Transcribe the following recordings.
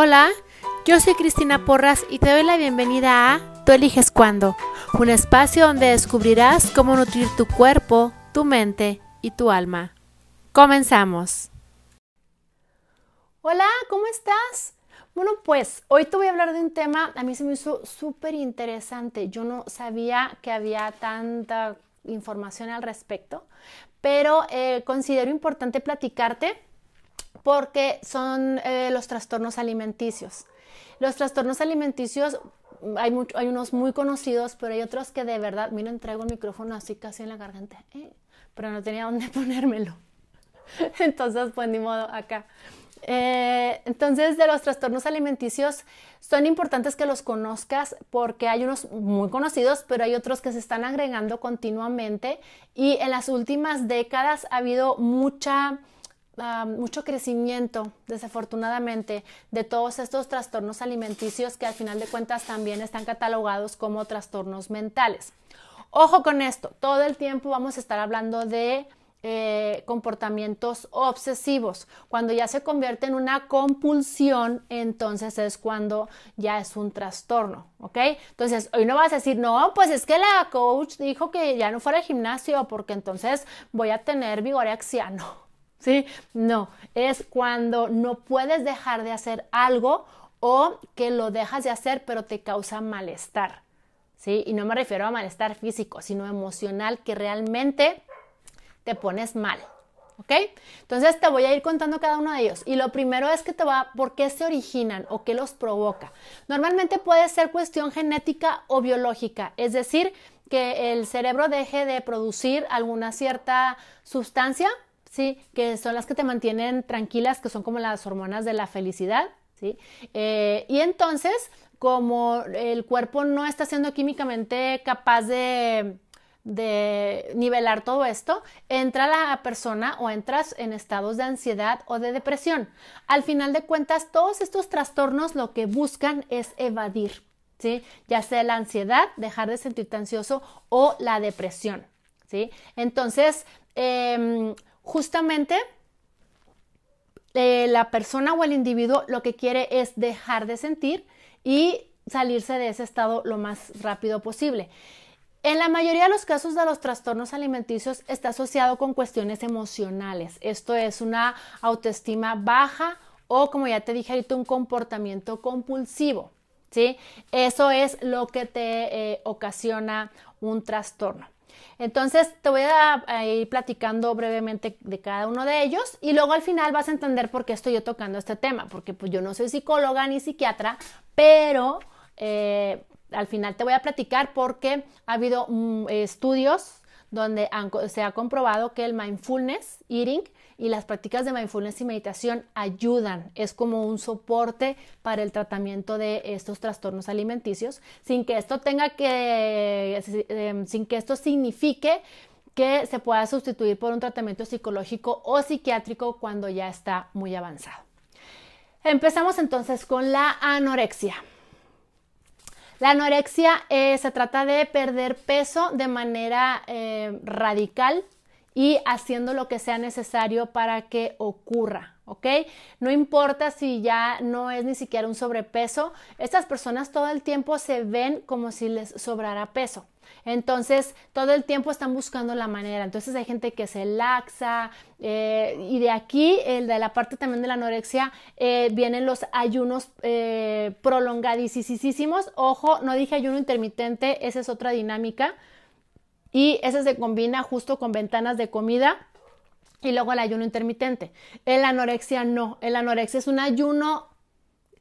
Hola, yo soy Cristina Porras y te doy la bienvenida a Tú eliges cuándo, un espacio donde descubrirás cómo nutrir tu cuerpo, tu mente y tu alma. Comenzamos. Hola, ¿cómo estás? Bueno, pues hoy te voy a hablar de un tema, a mí se me hizo súper interesante. Yo no sabía que había tanta información al respecto, pero eh, considero importante platicarte porque son eh, los trastornos alimenticios. Los trastornos alimenticios, hay, hay, unos muy conocidos, pero hay otros que de verdad, miren, traigo el micrófono así casi en la garganta, eh, pero no tenía dónde ponérmelo. Entonces, pues ni modo, acá. Eh, entonces, de los trastornos alimenticios, son importantes que los conozcas porque hay unos muy conocidos, pero hay otros que se están agregando continuamente y en las últimas décadas ha habido mucha mucho crecimiento, desafortunadamente, de todos estos trastornos alimenticios que al final de cuentas también están catalogados como trastornos mentales. Ojo con esto, todo el tiempo vamos a estar hablando de eh, comportamientos obsesivos. Cuando ya se convierte en una compulsión, entonces es cuando ya es un trastorno, ¿ok? Entonces, hoy no vas a decir, no, pues es que la coach dijo que ya no fuera al gimnasio porque entonces voy a tener vigorexia. No, ¿sí? No, es cuando no puedes dejar de hacer algo o que lo dejas de hacer pero te causa malestar, ¿sí? Y no me refiero a malestar físico, sino emocional que realmente te pones mal, ¿ok? Entonces te voy a ir contando cada uno de ellos. Y lo primero es que te va, ¿por qué se originan o qué los provoca? Normalmente puede ser cuestión genética o biológica, es decir, que el cerebro deje de producir alguna cierta sustancia ¿sí? Que son las que te mantienen tranquilas, que son como las hormonas de la felicidad, ¿sí? Eh, y entonces, como el cuerpo no está siendo químicamente capaz de, de nivelar todo esto, entra la persona o entras en estados de ansiedad o de depresión. Al final de cuentas, todos estos trastornos lo que buscan es evadir, ¿sí? Ya sea la ansiedad, dejar de sentirte ansioso o la depresión, ¿sí? Entonces, eh, justamente eh, la persona o el individuo lo que quiere es dejar de sentir y salirse de ese estado lo más rápido posible. En la mayoría de los casos de los trastornos alimenticios está asociado con cuestiones emocionales. Esto es una autoestima baja o, como ya te dije ahorita, un comportamiento compulsivo. ¿sí? Eso es lo que te eh, ocasiona un trastorno. Entonces te voy a, ir platicando brevemente de cada uno de ellos y luego al final vas a entender por qué estoy yo tocando este tema, porque pues yo no soy psicóloga ni psiquiatra, pero eh, al final te voy a platicar porque ha habido mm, estudios donde se ha comprobado que el mindfulness eating y las prácticas de mindfulness y meditación ayudan, es como un soporte para el tratamiento de estos trastornos alimenticios, sin que esto tenga que, em, sin que esto signifique que se pueda sustituir por un tratamiento psicológico o psiquiátrico cuando ya está muy avanzado. Empezamos entonces con la anorexia. La anorexia eh, se trata de perder peso de manera eh, radical y haciendo lo que sea necesario para que ocurra, ¿ok? No importa si ya no es ni siquiera un sobrepeso, estas personas todo el tiempo se ven como si les sobrara peso. Entonces, todo el tiempo están buscando la manera. Entonces, hay gente que se laxa. Eh, y de aquí, el de la parte también de la anorexia, eh, vienen los ayunos eh, prolongadísimos. Ojo, no dije ayuno intermitente, esa es otra dinámica y ese se combina justo con ventanas de comida y luego el ayuno intermitente. El anorexia no, el anorexia es un ayuno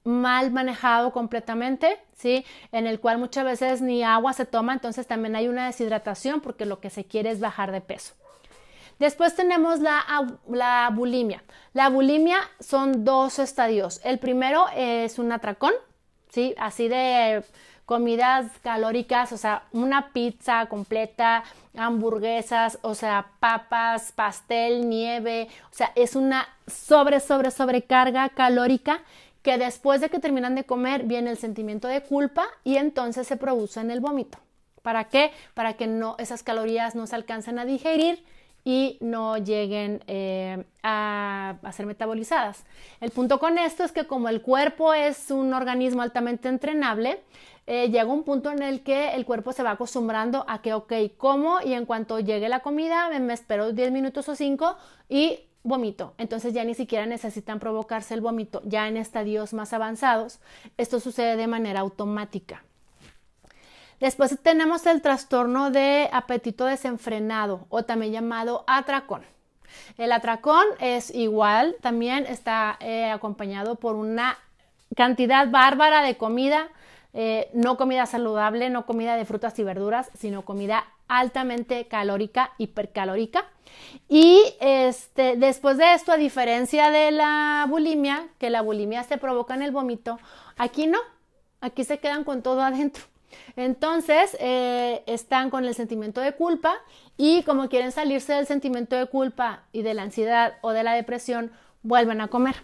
mal manejado completamente, ¿sí? En el cual muchas veces ni agua se toma, entonces también hay una deshidratación porque lo que se quiere es bajar de peso. Después tenemos la, la bulimia. La bulimia son dos estadios. El primero es un atracón, ¿sí? Así de comidas calóricas, o sea, una pizza completa, hamburguesas, o sea, papas, pastel, nieve, o sea, es una sobre, sobre, sobrecarga calórica que después de que terminan de comer viene el sentimiento de culpa y entonces se produce en el vómito. ¿Para qué? Para que no esas calorías no se alcancen a digerir y no lleguen eh, a, ser metabolizadas. El punto con esto es que como el cuerpo es un organismo altamente entrenable, eh, llega un punto en el que el cuerpo se va acostumbrando a que, ok, como y en cuanto llegue la comida, me, espero 10 minutos o 5 y vomito. Entonces ya ni siquiera necesitan provocarse el vómito. Ya en estadios más avanzados, esto sucede de manera automática. Después tenemos el trastorno de apetito desenfrenado o también llamado atracón. El atracón es igual, también está eh, acompañado por una cantidad bárbara de comida, eh, no comida saludable, no comida de frutas y verduras, sino comida altamente calórica, hipercalórica. Y este, después de esto, a diferencia de la bulimia, que la bulimia se provoca en el vómito, aquí no, aquí se quedan con todo adentro. Entonces, eh, están con el sentimiento de culpa y como quieren salirse del sentimiento de culpa y de la ansiedad o de la depresión, vuelven a comer.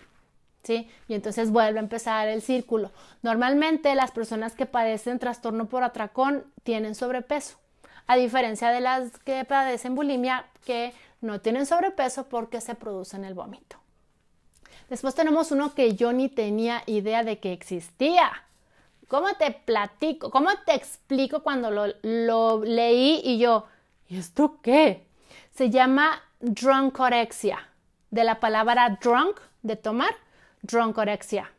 ¿Sí? Y entonces vuelve a empezar el círculo. Normalmente las personas que padecen trastorno por atracón tienen sobrepeso, a diferencia de las que padecen bulimia que no tienen sobrepeso porque se producen el vómito. Después tenemos uno que yo ni tenía idea de que existía. ¿Cómo te platico? ¿Cómo te explico cuando lo, leí y yo, ¿y esto qué? Se llama drunkorexia, de la palabra drunk, de tomar, drunkorexia.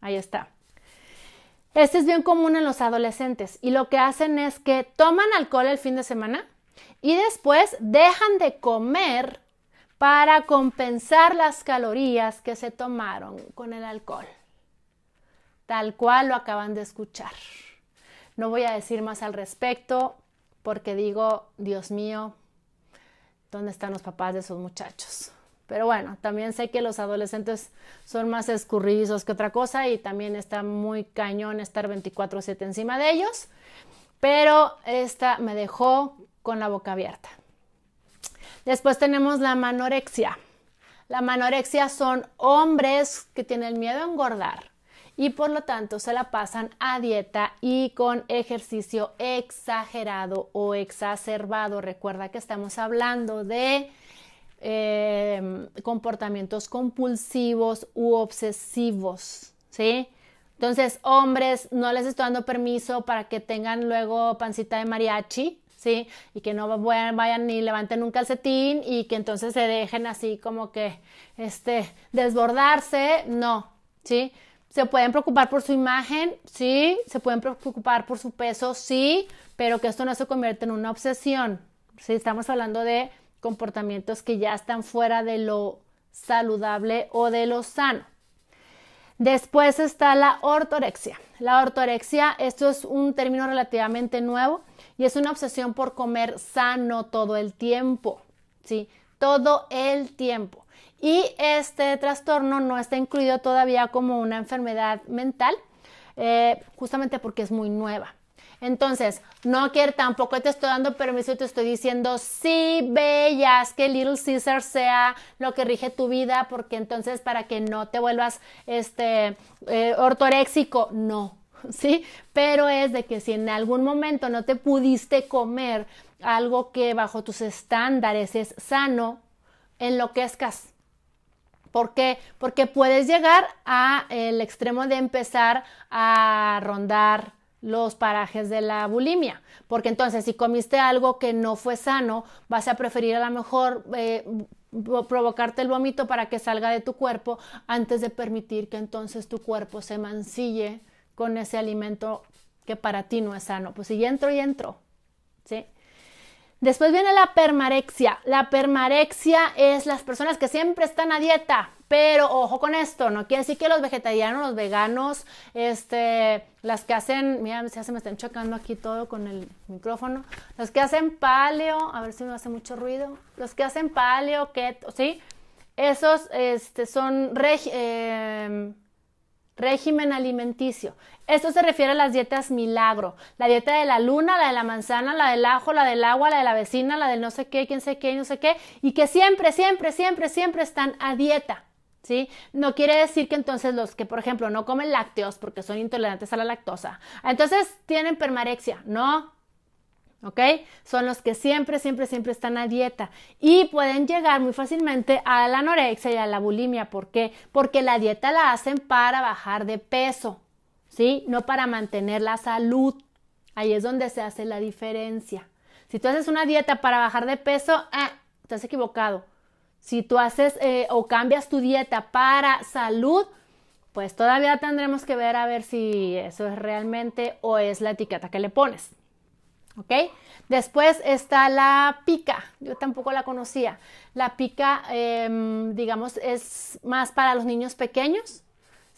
Ahí está. Este es bien común en los adolescentes y lo que hacen es que toman alcohol el fin de semana y después dejan de comer para compensar las calorías que se tomaron con el alcohol tal cual lo acaban de escuchar. No voy a decir más al respecto porque digo, Dios mío, ¿dónde están los papás de esos muchachos? Pero bueno, también sé que los adolescentes son más escurridizos que otra cosa y también está muy cañón estar 24/7 encima de ellos, pero esta me dejó con la boca abierta. Después tenemos la manorexia. La manorexia son hombres que tienen miedo a engordar y por lo tanto se la pasan a dieta y con ejercicio exagerado o exacerbado. Recuerda que estamos hablando de em, comportamientos compulsivos u obsesivos, ¿sí? Entonces, hombres, no les estoy dando permiso para que tengan luego pancita de mariachi, ¿sí? Y que no vayan, ni levanten un calcetín y que entonces se dejen así como que, este, desbordarse, no, ¿sí? Se pueden preocupar por su imagen, sí, se pueden preocupar por su peso, sí, pero que esto no se convierta en una obsesión. Sí, estamos hablando de comportamientos que ya están fuera de lo saludable o de lo sano. Después está la ortorexia. La ortorexia, esto es un término relativamente nuevo y es una obsesión por comer sano todo el tiempo, ¿sí? Todo el tiempo. Y este trastorno no está incluido todavía como una enfermedad mental, eh, justamente porque es muy nueva. Entonces, no quiero, tampoco te estoy dando permiso te estoy diciendo, sí, bellas, que Little Caesar sea lo que rige tu vida, porque entonces para que no te vuelvas este eh, ortoréxico, no, ¿sí? Pero es de que si en algún momento no te pudiste comer algo que bajo tus estándares es sano, enloquezcas. ¿Por qué? Porque puedes llegar a el extremo de empezar a rondar los parajes de la bulimia, porque entonces si comiste algo que no fue sano, vas a preferir a lo mejor eh, provocarte el vómito para que salga de tu cuerpo antes de permitir que entonces tu cuerpo se mancille con ese alimento que para ti no es sano. Pues si entro y entro, ¿sí? Después viene la permarexia. La permarexia es las personas que siempre están a dieta, pero ojo con esto, no quiere decir que los vegetarianos, los veganos, este, las que hacen, mira, ya se me están chocando aquí todo con el micrófono, los que hacen paleo, a ver si me hace mucho ruido, los que hacen paleo, keto, ¿sí? Esos este, son eh, régimen alimenticio. Esto se refiere a las dietas milagro. La dieta de la luna, la de la manzana, la del ajo, la del agua, la de la vecina, la del no sé qué, quién sé qué, no sé qué, y que siempre, siempre, siempre, siempre están a dieta. ¿Sí? No quiere decir que entonces los que, por ejemplo, no comen lácteos porque son intolerantes a la lactosa, entonces tienen permarexia. No, ¿ok? Son los que siempre, siempre, siempre están a dieta y pueden llegar muy fácilmente a la anorexia y a la bulimia. ¿Por qué? Porque la dieta la hacen para bajar de peso, ¿sí? No para mantener la salud. Ahí es donde se hace la diferencia. Si tú haces una dieta para bajar de peso, eh, estás equivocado. Si tú haces eh, o cambias tu dieta para salud, pues todavía tendremos que ver a ver si eso es realmente o es la etiqueta que le pones. ¿Ok? Después está la pica. Yo tampoco la conocía. La pica, em, digamos, es más para los niños pequeños.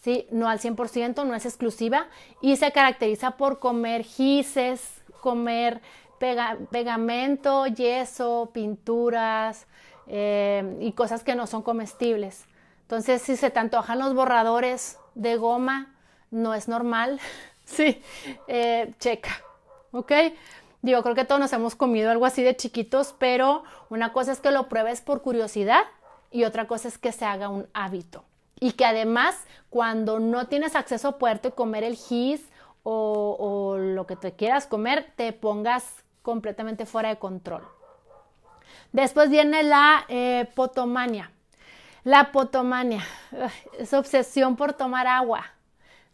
¿sí? No al 100%, no es exclusiva. Y se caracteriza por comer gises, comer pegamento, yeso, pinturas em, y cosas que no son comestibles. Entonces, si se te antojan los borradores de goma, no es normal. sí, eh, checa. ¿Ok? Digo, creo que todos nos hemos comido algo así de chiquitos, pero una cosa es que lo pruebes por curiosidad y otra cosa es que se haga un hábito. Y que además, cuando no tienes acceso a y comer el gis o, lo que te quieras comer, te pongas completamente fuera de control. Después viene la eh, potomania. La potomania es obsesión por tomar agua.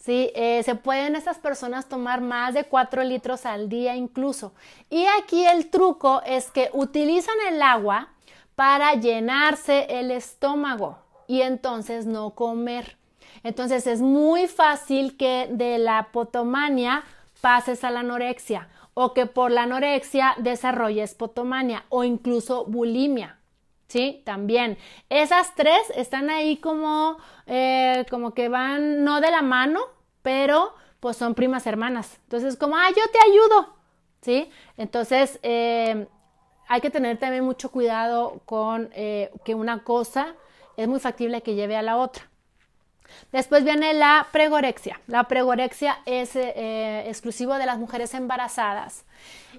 ¿Sí? Eh, se pueden esas personas tomar más de 4 litros al día incluso. Y aquí el truco es que utilizan el agua para llenarse el estómago y entonces no comer. Entonces es muy fácil que de la potomania pases a la anorexia o que por la anorexia desarrolles potomania o incluso bulimia. ¿sí? También. Esas tres están ahí como, eh, como que van no de la mano, pero pues son primas hermanas. Entonces, como, ah, yo te ayudo, ¿sí? Entonces, eh, hay que tener también mucho cuidado con eh, que una cosa es muy factible que lleve a la otra. Después viene la pregorexia. La pregorexia es exclusivo de las mujeres embarazadas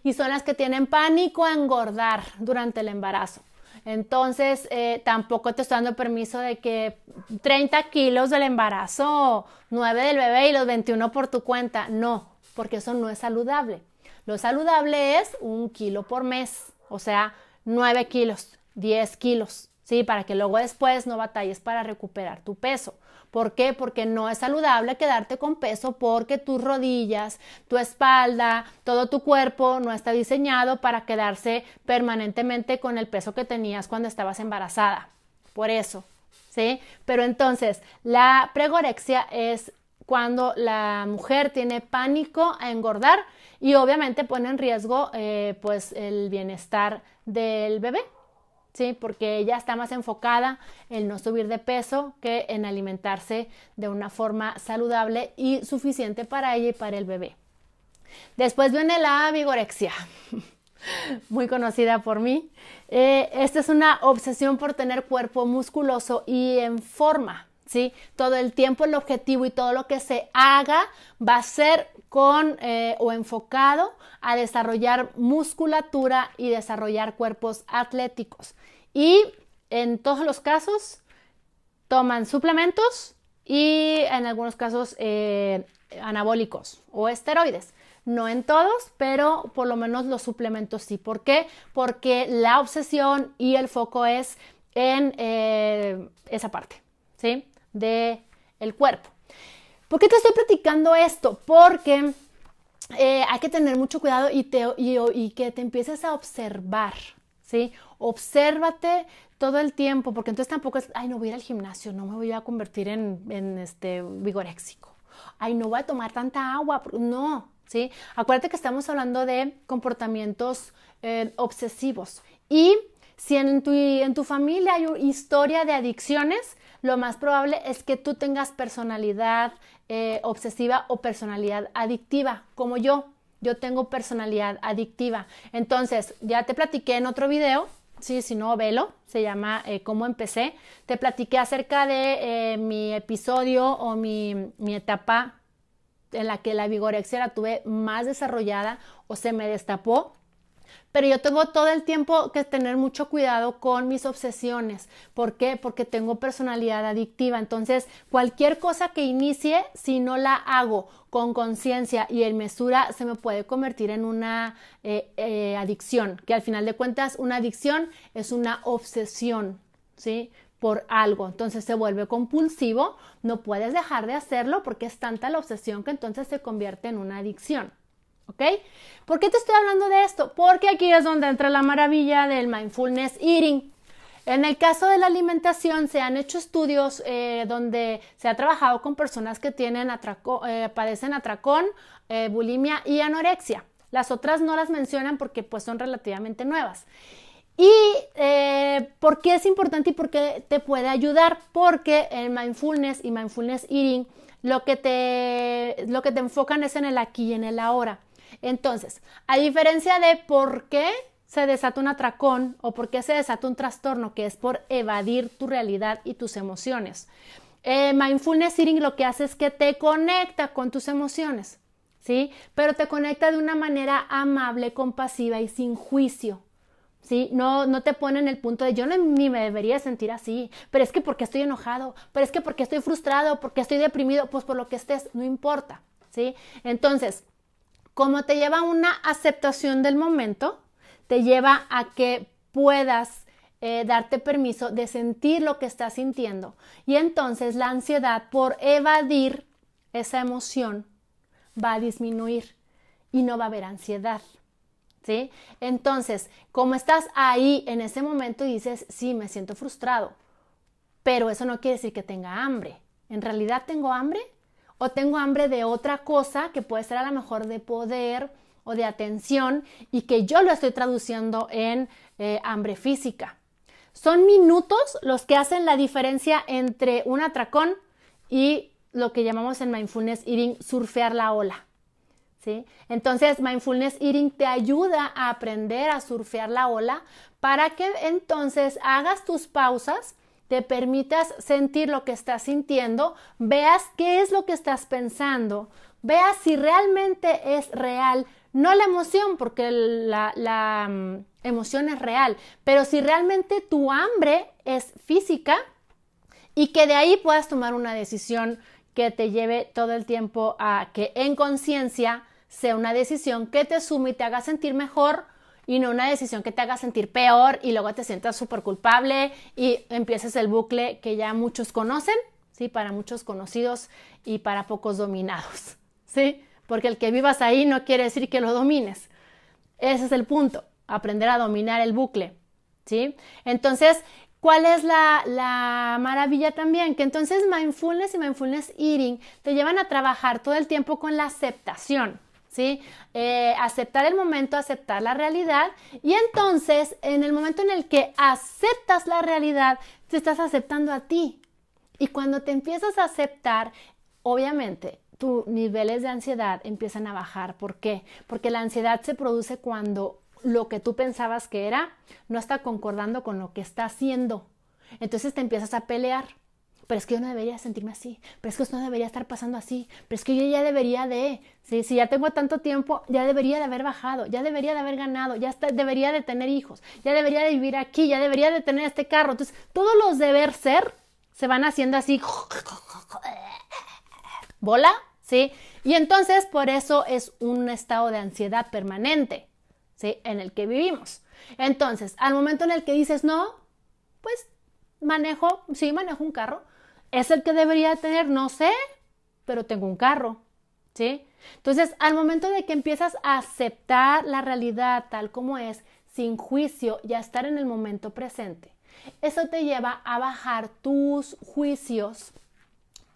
y son las que tienen pánico a engordar durante el embarazo. Entonces, eh, tampoco te estoy dando permiso de que 30 kilos del embarazo, 9 del bebé y los 21 por tu cuenta. No, porque eso no es saludable. Lo saludable es un kilo por mes, o sea, 9 kilos, 10 kilos, ¿sí? Para que luego después no batalles para recuperar tu peso. ¿Por qué? Porque no es saludable quedarte con peso porque tus rodillas, tu espalda, todo tu cuerpo no está diseñado para quedarse permanentemente con el peso que tenías cuando estabas embarazada. Por eso, ¿sí? Pero entonces, la pregorexia es cuando la mujer tiene pánico a engordar y obviamente pone en riesgo eh, pues el bienestar del bebé. ¿Sí? Porque ella está más enfocada en no subir de peso que en alimentarse de una forma saludable y suficiente para ella y para el bebé. Después viene la vigorexia, muy conocida por mí. Eh, esta es una obsesión por tener cuerpo musculoso y en forma. ¿Sí? Todo el tiempo el objetivo y todo lo que se haga va a ser con eh, o enfocado a desarrollar musculatura y desarrollar cuerpos atléticos. Y en todos los casos toman suplementos y en algunos casos eh, anabólicos o esteroides. No en todos, pero por lo menos los suplementos sí. ¿Por qué? Porque la obsesión y el foco es en eh, esa parte, ¿sí? De el cuerpo. ¿Por qué te estoy platicando esto? Porque eh, hay que tener mucho cuidado y, que te empieces a observar, ¿sí? Obsérvate todo el tiempo, porque entonces tampoco es, ay, no voy a ir al gimnasio, no me voy a convertir en, en este vigoréxico. Ay, no voy a tomar tanta agua. No, ¿sí? Acuérdate que estamos hablando de comportamientos eh, obsesivos. Y si en tu, en tu familia hay una historia de adicciones, lo más probable es que tú tengas personalidad eh, obsesiva o personalidad adictiva, como yo. Yo tengo personalidad adictiva. Entonces, ya te platiqué en otro video Sí, si no, velo, se llama eh, Cómo empecé. Te platiqué acerca de eh, mi episodio o mi, mi, etapa en la que la vigorexia la tuve más desarrollada o se me destapó. Pero yo tengo todo el tiempo que tener mucho cuidado con mis obsesiones. ¿Por qué? Porque tengo personalidad adictiva. Entonces, cualquier cosa que inicie, si no la hago con conciencia y en mesura, se me puede convertir en una eh, eh, adicción, que al final de cuentas una adicción es una obsesión, ¿sí? por algo, entonces se vuelve compulsivo, no puedes dejar de hacerlo porque es tanta la obsesión que entonces se convierte en una adicción. ¿Ok? ¿Por qué te estoy hablando de esto? Porque aquí es donde entra la maravilla del mindfulness eating. En el caso de la alimentación se han hecho estudios eh, donde se ha trabajado con personas que tienen eh, padecen atracón, eh, bulimia y anorexia. Las otras no las mencionan porque pues son relativamente nuevas. ¿Y por qué es importante y por qué te puede ayudar? Porque el mindfulness y mindfulness eating lo que te, lo que te enfocan es en el aquí y en el ahora. Entonces, a diferencia de por qué se desata un atracón o por qué se desata un trastorno, que es por evadir tu realidad y tus emociones. Eh, mindfulness eating lo que hace es que te conecta con tus emociones, ¿sí? Pero te conecta de una manera amable, compasiva y sin juicio. ¿Sí? No, no te pone en el punto de yo no, ni me debería sentir así, pero es que porque estoy enojado, pero es que porque estoy frustrado, porque estoy deprimido, pues por lo que estés, no importa, ¿sí? Entonces, como te lleva a una aceptación del momento, te lleva a que puedas eh, darte permiso de sentir lo que estás sintiendo. Y entonces la ansiedad por evadir esa emoción va a disminuir y no va a haber ansiedad. ¿Sí? Entonces, como estás ahí en ese momento y dices, sí, me siento frustrado, pero eso no quiere decir que tenga hambre. ¿En realidad tengo hambre? O tengo hambre de otra cosa que puede ser a lo mejor de poder o de atención y que yo lo estoy traduciendo en eh, hambre física. Son minutos los que hacen la diferencia entre un atracón y lo que llamamos en mindfulness eating surfear la ola. ¿Sí? Entonces, mindfulness eating te ayuda a aprender a surfear la ola para que entonces hagas tus pausas te permitas sentir lo que estás sintiendo, veas qué es lo que estás pensando, veas si realmente es real, no la emoción, porque la, mm, emoción es real, pero si realmente tu hambre es física y que de ahí puedas tomar una decisión que te lleve todo el tiempo a que en conciencia sea una decisión que te sume y te haga sentir mejor y no una decisión que te haga sentir peor y luego te sientas súper culpable y empieces el bucle que ya muchos conocen, ¿sí? Para muchos conocidos y para pocos dominados, ¿sí? Porque el que vivas ahí no quiere decir que lo domines. Ese es el punto, aprender a dominar el bucle, ¿sí? Entonces, ¿cuál es la, la maravilla también? Que entonces mindfulness y mindfulness eating te llevan a trabajar todo el tiempo con la aceptación. ¿Sí? Eh, aceptar el momento, aceptar la realidad y entonces en el momento en el que aceptas la realidad, te estás aceptando a ti. Y cuando te empiezas a aceptar, obviamente tus niveles de ansiedad empiezan a bajar. ¿Por qué? Porque la ansiedad se produce cuando lo que tú pensabas que era no está concordando con lo que está haciendo. Entonces te empiezas a pelear pero es que yo no debería sentirme así, pero es que esto no debería estar pasando así, pero es que yo ya debería de, si ya tengo tanto tiempo, ya debería de haber bajado, ya debería de haber ganado, ya debería de tener hijos, ya debería de vivir aquí, ya debería de tener este carro. Entonces, todos los deber ser se van haciendo así, bola, ¿sí? Y entonces, por eso es un estado de ansiedad permanente, ¿sí? En el que vivimos. Entonces, al momento en el que dices, no, pues manejo, sí, manejo un carro, ¿Es el que debería tener? No sé, pero tengo un carro, ¿sí? Entonces, al momento de que empiezas a aceptar la realidad tal como es, sin juicio y a estar en el momento presente, eso te lleva a bajar tus juicios,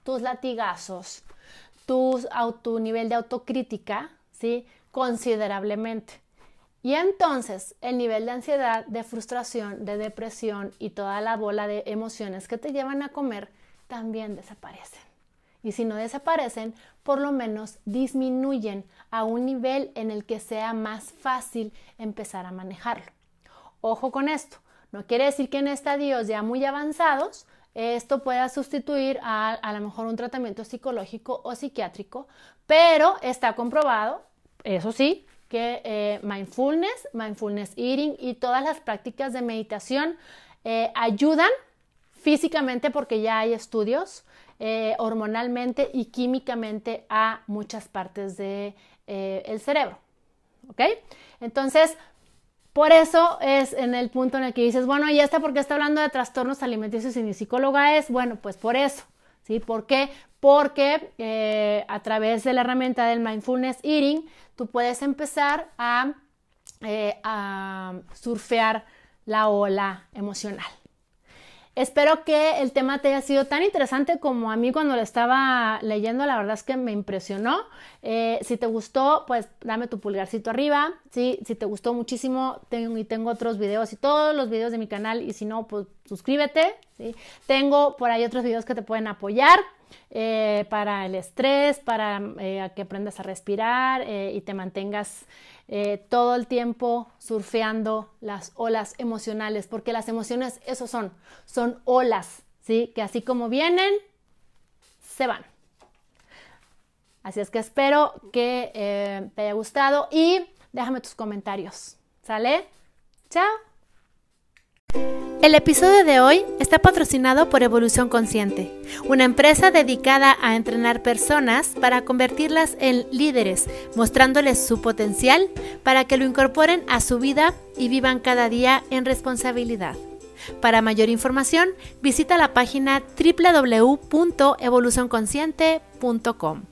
tus latigazos, tu, tu nivel de autocrítica, ¿sí? Considerablemente. Y entonces el nivel de ansiedad, de frustración, de depresión y toda la bola de emociones que te llevan a comer también desaparecen. Y si no desaparecen, por lo menos disminuyen a un nivel en el que sea más fácil empezar a manejarlo. Ojo con esto, no quiere decir que en estadios ya muy avanzados esto pueda sustituir a a lo mejor un tratamiento psicológico o psiquiátrico, pero está comprobado, eso sí, que eh, mindfulness, mindfulness eating y todas las prácticas de meditación eh, ayudan físicamente porque ya hay estudios eh, hormonalmente y químicamente a muchas partes del de, el cerebro. ¿Ok? Entonces, por eso es en el punto en el que dices, bueno, ¿y esta por qué está hablando de trastornos alimenticios y mi psicóloga es? Bueno, pues por eso. ¿Sí? ¿Por qué? Porque eh, a través de la herramienta del mindfulness eating, tú puedes empezar a, eh, a surfear la ola emocional. Espero que el tema te haya sido tan interesante como a mí cuando lo estaba leyendo. La verdad es que me impresionó. Eh, si te gustó, pues dame tu pulgarcito arriba. ¿sí? Si te gustó muchísimo, tengo, y tengo otros videos y todos los videos de mi canal. Y si no, pues suscríbete. Tengo por ahí otros videos que te pueden apoyar. Eh, para el estrés, para eh, que aprendas a respirar y te mantengas eh, todo el tiempo surfeando las olas emocionales, porque las emociones, eso son, son olas, ¿sí? Que así como vienen, se van. Así es que espero que eh, te haya gustado y déjame tus comentarios. ¿Sale? Chao. El episodio de hoy está patrocinado por Evolución Consciente, una empresa dedicada a entrenar personas para convertirlas en líderes, mostrándoles su potencial para que lo incorporen a su vida y vivan cada día en responsabilidad. Para mayor información, visita la página www.evolucionconsciente.com.